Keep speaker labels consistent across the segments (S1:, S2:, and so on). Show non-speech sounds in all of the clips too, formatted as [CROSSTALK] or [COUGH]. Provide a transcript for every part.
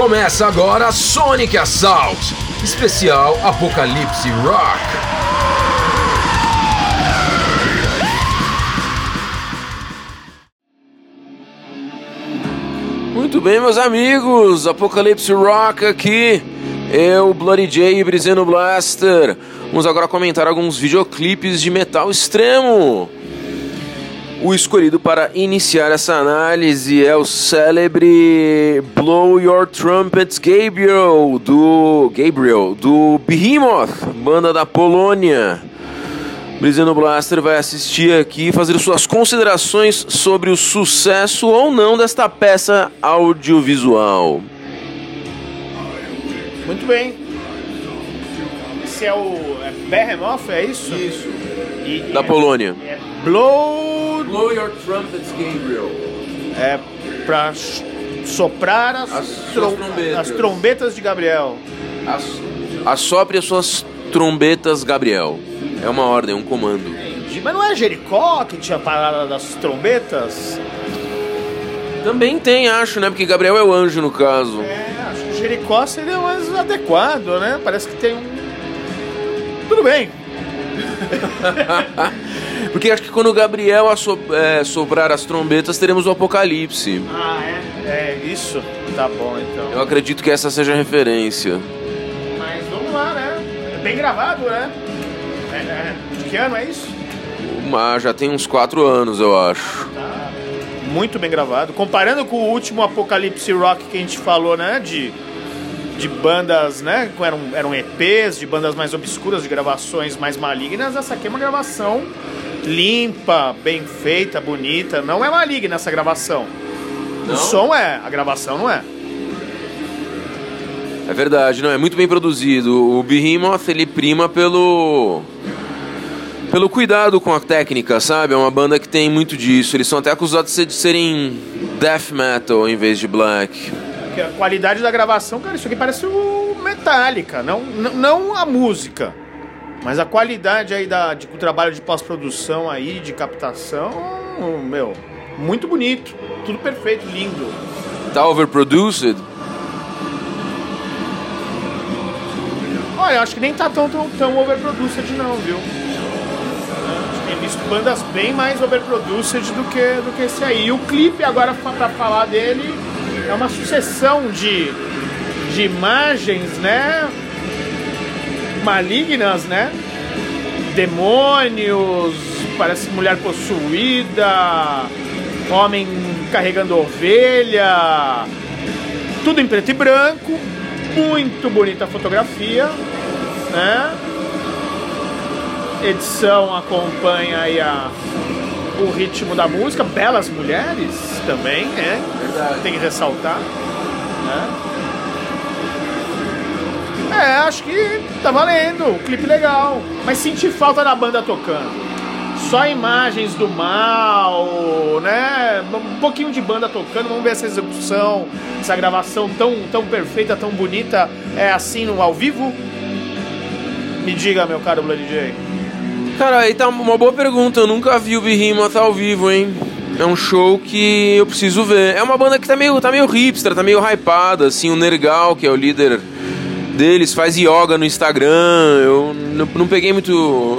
S1: Começa agora Sonic Assault, especial Apocalipse Rock.
S2: Muito bem, meus amigos, Apocalipse Rock aqui. Eu, Bloody J e Brizeno Blaster. Vamos agora comentar alguns videoclipes de metal extremo. O escolhido para iniciar essa análise é o célebre Blow Your Trumpets Gabriel do Gabriel do Behemoth, banda da Polônia. Brizeno Blaster vai assistir aqui e fazer suas considerações sobre o sucesso ou não desta peça audiovisual.
S3: Muito bem. Esse é o é Behemoth, é isso?
S2: Isso.
S3: E,
S2: Da
S3: é,
S2: Polônia.
S3: É Blow
S2: Blow Your Trumpets Gabriel.
S3: é pra ch- soprar as,
S2: As
S3: trom-
S2: trombetas.
S3: as trombetas de Gabriel.
S2: Assopre as suas trombetas, Gabriel. É uma ordem, um comando.
S3: Entendi. Mas não é Jericó que tinha parada das trombetas?
S2: Também tem, acho, né? Porque Gabriel é o anjo no caso.
S3: É, acho que Jericó seria mais adequado, né? Parece que tem um. Tudo bem. [LAUGHS]
S2: Porque acho que quando o Gabriel asso- é, soprar as trombetas, teremos o apocalipse.
S3: Ah, é? É isso. Tá bom então.
S2: Eu acredito que essa seja a referência.
S3: Mas vamos lá, né? É bem gravado, né? É, é. De que ano é isso?
S2: Mas já tem uns quatro anos, eu acho.
S3: Tá muito bem gravado. Comparando com o último Apocalipse Rock que a gente falou, né? De, de bandas, né? Eram, eram EPs, de bandas mais obscuras, de gravações mais malignas. Essa aqui é uma gravação limpa, bem feita, bonita. Não é maligna essa gravação. O som é, a gravação não é.
S2: É verdade, não, é muito bem produzido. O Behemoth, ele prima pelo... Pelo cuidado com a técnica, sabe? É uma banda que tem muito disso. Eles são até acusados de ser- de serem death metal em vez de black.
S3: A qualidade da gravação, cara, isso aqui parece o Metallica, não, não, não a música. Mas a qualidade aí da, de, do trabalho de pós-produção aí, de captação, meu, muito bonito. Tudo perfeito, lindo.
S2: Tá overproduced?
S3: Olha, eu acho que nem tá tão, tão, tão overproduced não, viu? Tem visto bandas bem mais overproduced do que, do que esse aí. E o clipe, agora pra falar dele, é uma sucessão de, de imagens, né? Malignas, né? Demônios, parece mulher possuída, homem carregando ovelha, tudo em preto e branco, muito bonita a fotografia, né? Edição acompanha aí a, o ritmo da música, belas mulheres também, é,
S2: Verdade.
S3: tem que ressaltar, né? É, acho que tá valendo, clipe legal, mas senti falta da banda tocando. Só imagens do mal, né? Um pouquinho de banda tocando, vamos ver essa execução, essa gravação tão, tão perfeita, tão bonita, é assim no ao vivo? Me diga, meu caro Blood J.
S2: Cara, aí tá uma boa pergunta. Eu nunca vi o Behemoth ao vivo, hein? É um show que eu preciso ver. É uma banda que tá meio, tá meio hipster, tá meio hypada, assim. O Nergal, que é o líder deles, faz yoga no Instagram. Eu não peguei muito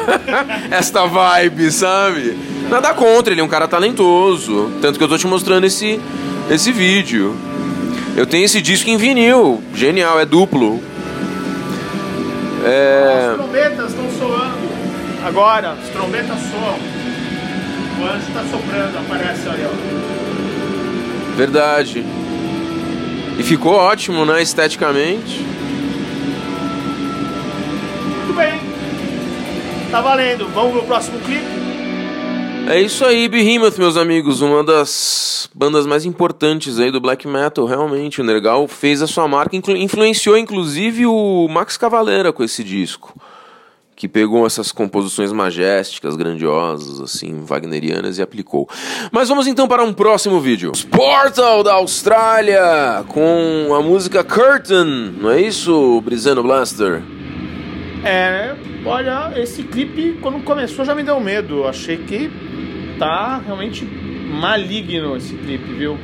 S2: [LAUGHS] esta vibe, sabe? Nada contra, ele é um cara talentoso. Tanto que eu tô te mostrando esse, esse vídeo. Eu tenho esse disco em vinil. Genial, é duplo. É...
S3: As trombetas estão soando. Agora, as trombetas soam. O anjo tá soprando, aparece ali, ó.
S2: Verdade. E ficou ótimo, né, esteticamente.
S3: Muito bem. Tá valendo. Vamos pro próximo clipe?
S2: É isso aí, Behemoth, meus amigos, uma das bandas mais importantes aí do black metal, realmente. O Nergal fez a sua marca, influenciou inclusive o Max Cavalera com esse disco, que pegou essas composições majesticas, grandiosas, assim, wagnerianas e aplicou. Mas vamos então para um próximo vídeo. Portal da Austrália, com a música Curtain, não é isso, Brizano Blaster?
S3: É, olha, esse clipe, quando começou, já me deu medo. Achei que tá realmente maligno esse clipe, viu?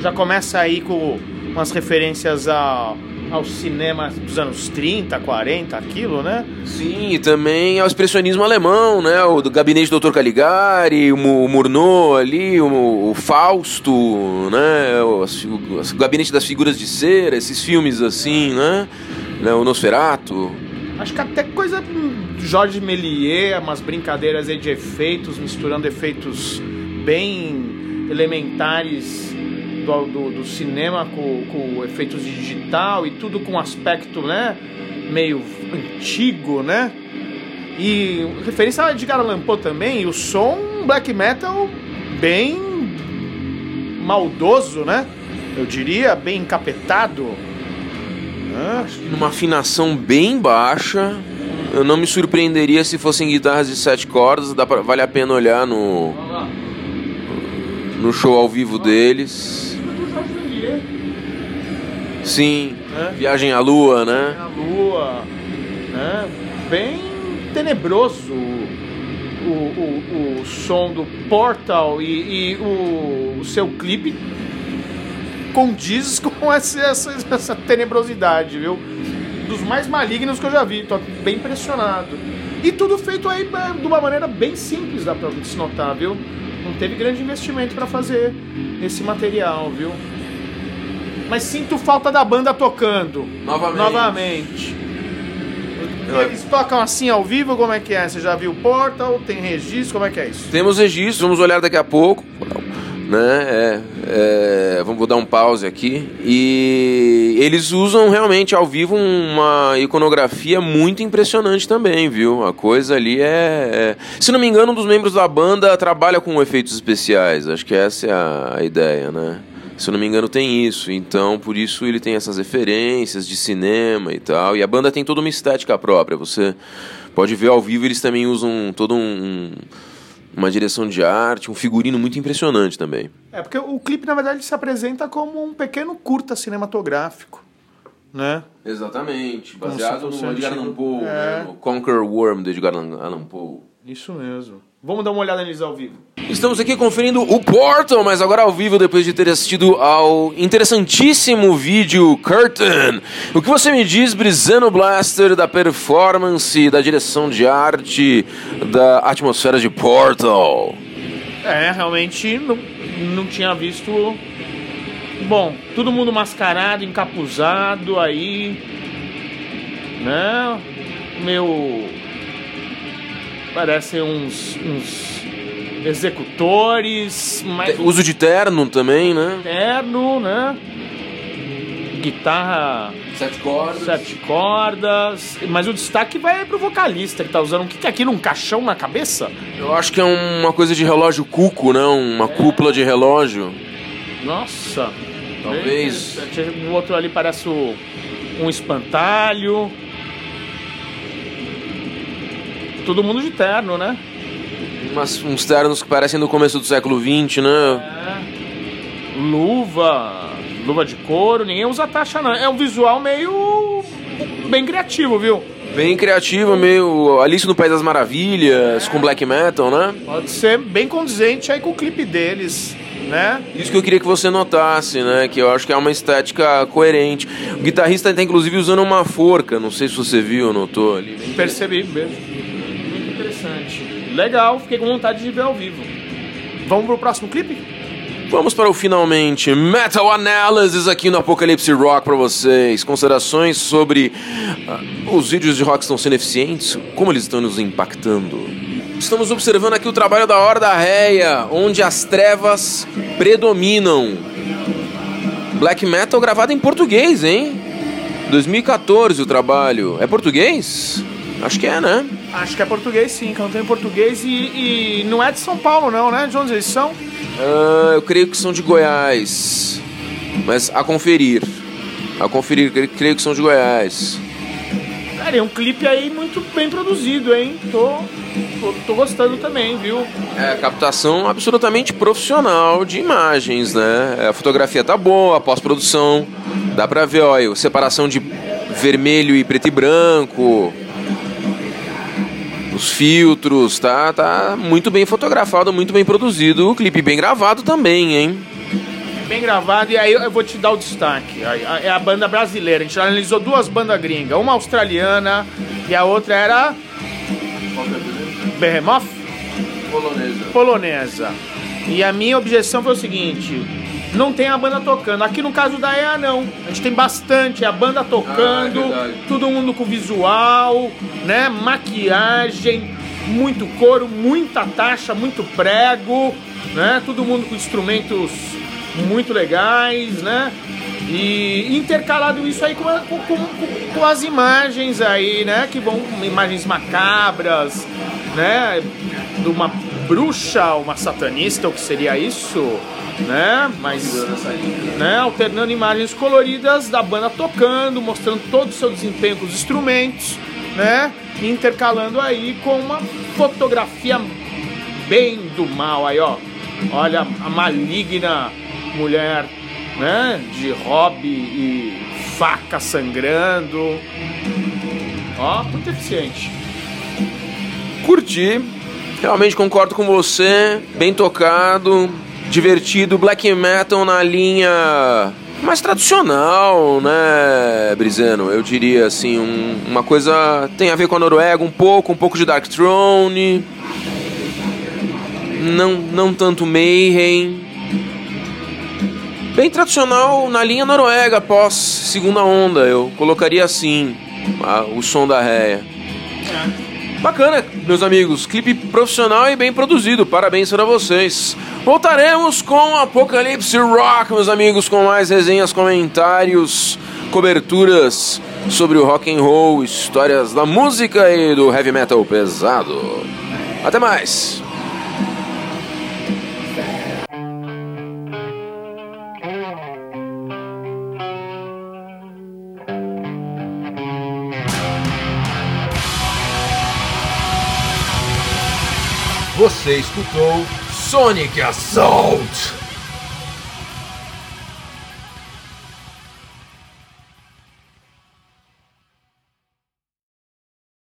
S3: Já começa aí com umas referências ao, ao cinema dos anos 30, 40, aquilo, né?
S2: Sim, e também ao expressionismo alemão, né? O do gabinete do Dr. Caligari, o, Mu- o Murnau ali, o, o Fausto, né? O, fi- o gabinete das figuras de cera, esses filmes assim, né? Né, O Nosferatu.
S3: Acho que até coisa Jorge Méliès, umas brincadeiras aí de efeitos, misturando efeitos bem elementares do, do, do cinema com, com efeitos digital e tudo com aspecto, né, meio antigo, né? E referência a Edgar Allan também, e o som black metal bem maldoso, né? Eu diria, bem encapetado. né?
S2: Numa afinação bem baixa. Eu não me surpreenderia se fossem guitarras de sete cordas. Dá pra, vale a pena olhar no, no show ao vivo deles. Sim,
S3: É.
S2: Viagem à Lua, né?
S3: na lua, né? Bem tenebroso o, o, o som do Portal e, e o, o seu clipe condiz [LAUGHS] com essa, essa, essa tenebrosidade, viu? Dos mais malignos que eu já vi, tô bem impressionado. E tudo feito aí de uma maneira bem simples, dá pra se notar, viu? Não teve grande investimento pra fazer esse material, viu? Mas sinto falta da banda tocando.
S2: Novamente.
S3: Novamente. Eles tocam assim ao vivo, como é que é? Você já viu o Portal? Tem registro? Como é que é isso?
S2: Temos registros, vamos olhar daqui a pouco. Né? É, é, vamos vou dar um pause aqui. E eles usam realmente ao vivo uma iconografia muito impressionante também, viu? A coisa ali é, é- Se não me engano, um dos membros da banda trabalha com efeitos especiais. Acho que essa é a, a ideia, né? Se eu não me engano, tem isso. Então, por isso ele tem essas referências de cinema e tal. E a banda tem toda uma estética própria. Você pode ver ao vivo, eles também usam todo um, uma direção de arte, um figurino muito impressionante também.
S3: É, porque o clipe, na verdade, se apresenta como um pequeno curta cinematográfico, né?
S2: Exatamente.
S3: Baseado no Edgar Allan Poe, né?
S2: no Conquer Worm do Edgar Allan Poe.
S3: Isso mesmo. Vamos dar uma olhada neles ao vivo.
S2: Estamos aqui conferindo o Portal, mas agora ao vivo, depois de ter assistido ao interessantíssimo vídeo Curtain. O que você me diz, Brisano Blaster, da performance, da direção de arte, da atmosfera de Portal?
S3: É, realmente não, não tinha visto. Bom, todo mundo mascarado, encapuzado aí. Né? Meu. Parecem uns, uns executores, mas
S2: Uso de terno também, né?
S3: terno, né? Guitarra
S2: Sete cordas.
S3: sete cordas, mas o destaque vai pro vocalista que tá usando o que que é aquilo, um caixão na cabeça?
S2: Eu acho que é uma coisa de relógio cuco, né? Uma cúpula de relógio.
S3: Nossa.
S2: Talvez.
S3: O outro ali parece um espantalho. Todo mundo de terno, né?
S2: Umas- uns ternos que parecem do começo do século XX, né?
S3: É. Luva, luva de couro, ninguém usa taxa não. É um visual meio bem criativo, viu?
S2: Bem criativa, meio Alice no País das Maravilhas, com black metal, né?
S3: Pode ser bem condizente aí com o clipe deles, né?
S2: Isso que eu queria que você notasse, né? Que eu acho que é uma estética coerente. O guitarrista tá inclusive usando uma forca, não sei se você viu ou notou ali.
S3: Percebi mesmo. Legal, fiquei com vontade de ver ao vivo. Vamos pro próximo clipe?
S2: Vamos para o finalmente Metal Analysis aqui no Apocalipse Rock para vocês. Considerações sobre ah, os vídeos de rock estão sendo eficientes, como eles estão nos impactando. Estamos observando aqui o trabalho da Horda Réia, onde as trevas predominam. Black Metal gravado em português, hein? 2014 o trabalho. É português? Acho que é, né?
S3: Acho que é português sim, cantou em português e, e não é de São Paulo não, né? De onde eles são?
S2: Ah, eu creio que são de Goiás. Mas a conferir. A conferir, creio, creio que são de Goiás.
S3: Cara, é um clipe aí muito bem produzido, hein? Tô, tô, tô gostando também, viu?
S2: É, captação absolutamente profissional de imagens, né? A fotografia tá boa, a pós-produção. Dá pra ver, olha, separação de vermelho e preto e branco. Os filtros, tá, tá muito bem fotografado, muito bem produzido. O clipe bem gravado também, hein?
S3: bem gravado, e aí eu vou te dar o destaque. É a banda brasileira. A gente analisou duas bandas gringas, uma australiana e a outra era. Behemoth?
S2: Polonesa.
S3: Polonesa. E a minha objeção foi o seguinte: não tem a banda tocando. Aqui no caso da EA, não. A gente tem bastante, a banda tocando,
S2: Ah, é
S3: todo mundo com visual, né? Maquiagem, muito couro, muita taxa, muito prego, né? Todo mundo com instrumentos muito legais, né? E intercalado isso aí com, com- com- com as imagens aí, né? Que vão imagens macabras, né? De uma bruxa, uma satanista, o que seria isso, né? Mas né, alternando imagens coloridas da banda tocando, mostrando todo o seu desempenho com os instrumentos, né? Intercalando aí com uma fotografia bem do mal aí, ó. Olha a maligna mulher, né? De hobby e faca sangrando. Ó, muito eficiente.
S2: Curti. Realmente concordo com você. Bem tocado, divertido, black metal na linha mais tradicional, né, Brizeno? Eu diria assim, um- uma coisa tem a ver com a Noruega um pouco, um pouco de Dark Throne. Não, não tanto Mayhem. Bem tradicional na linha Noruega pós segunda onda, eu colocaria assim, a- o som da réia. Bacana, meus amigos. Clipe profissional e bem produzido. Parabéns para vocês. Voltaremos com Apocalipse Rock, meus amigos, com mais resenhas, comentários, coberturas sobre o rock and roll, histórias da música e do heavy metal pesado. Até mais.
S1: Você escutou Sonic Assault.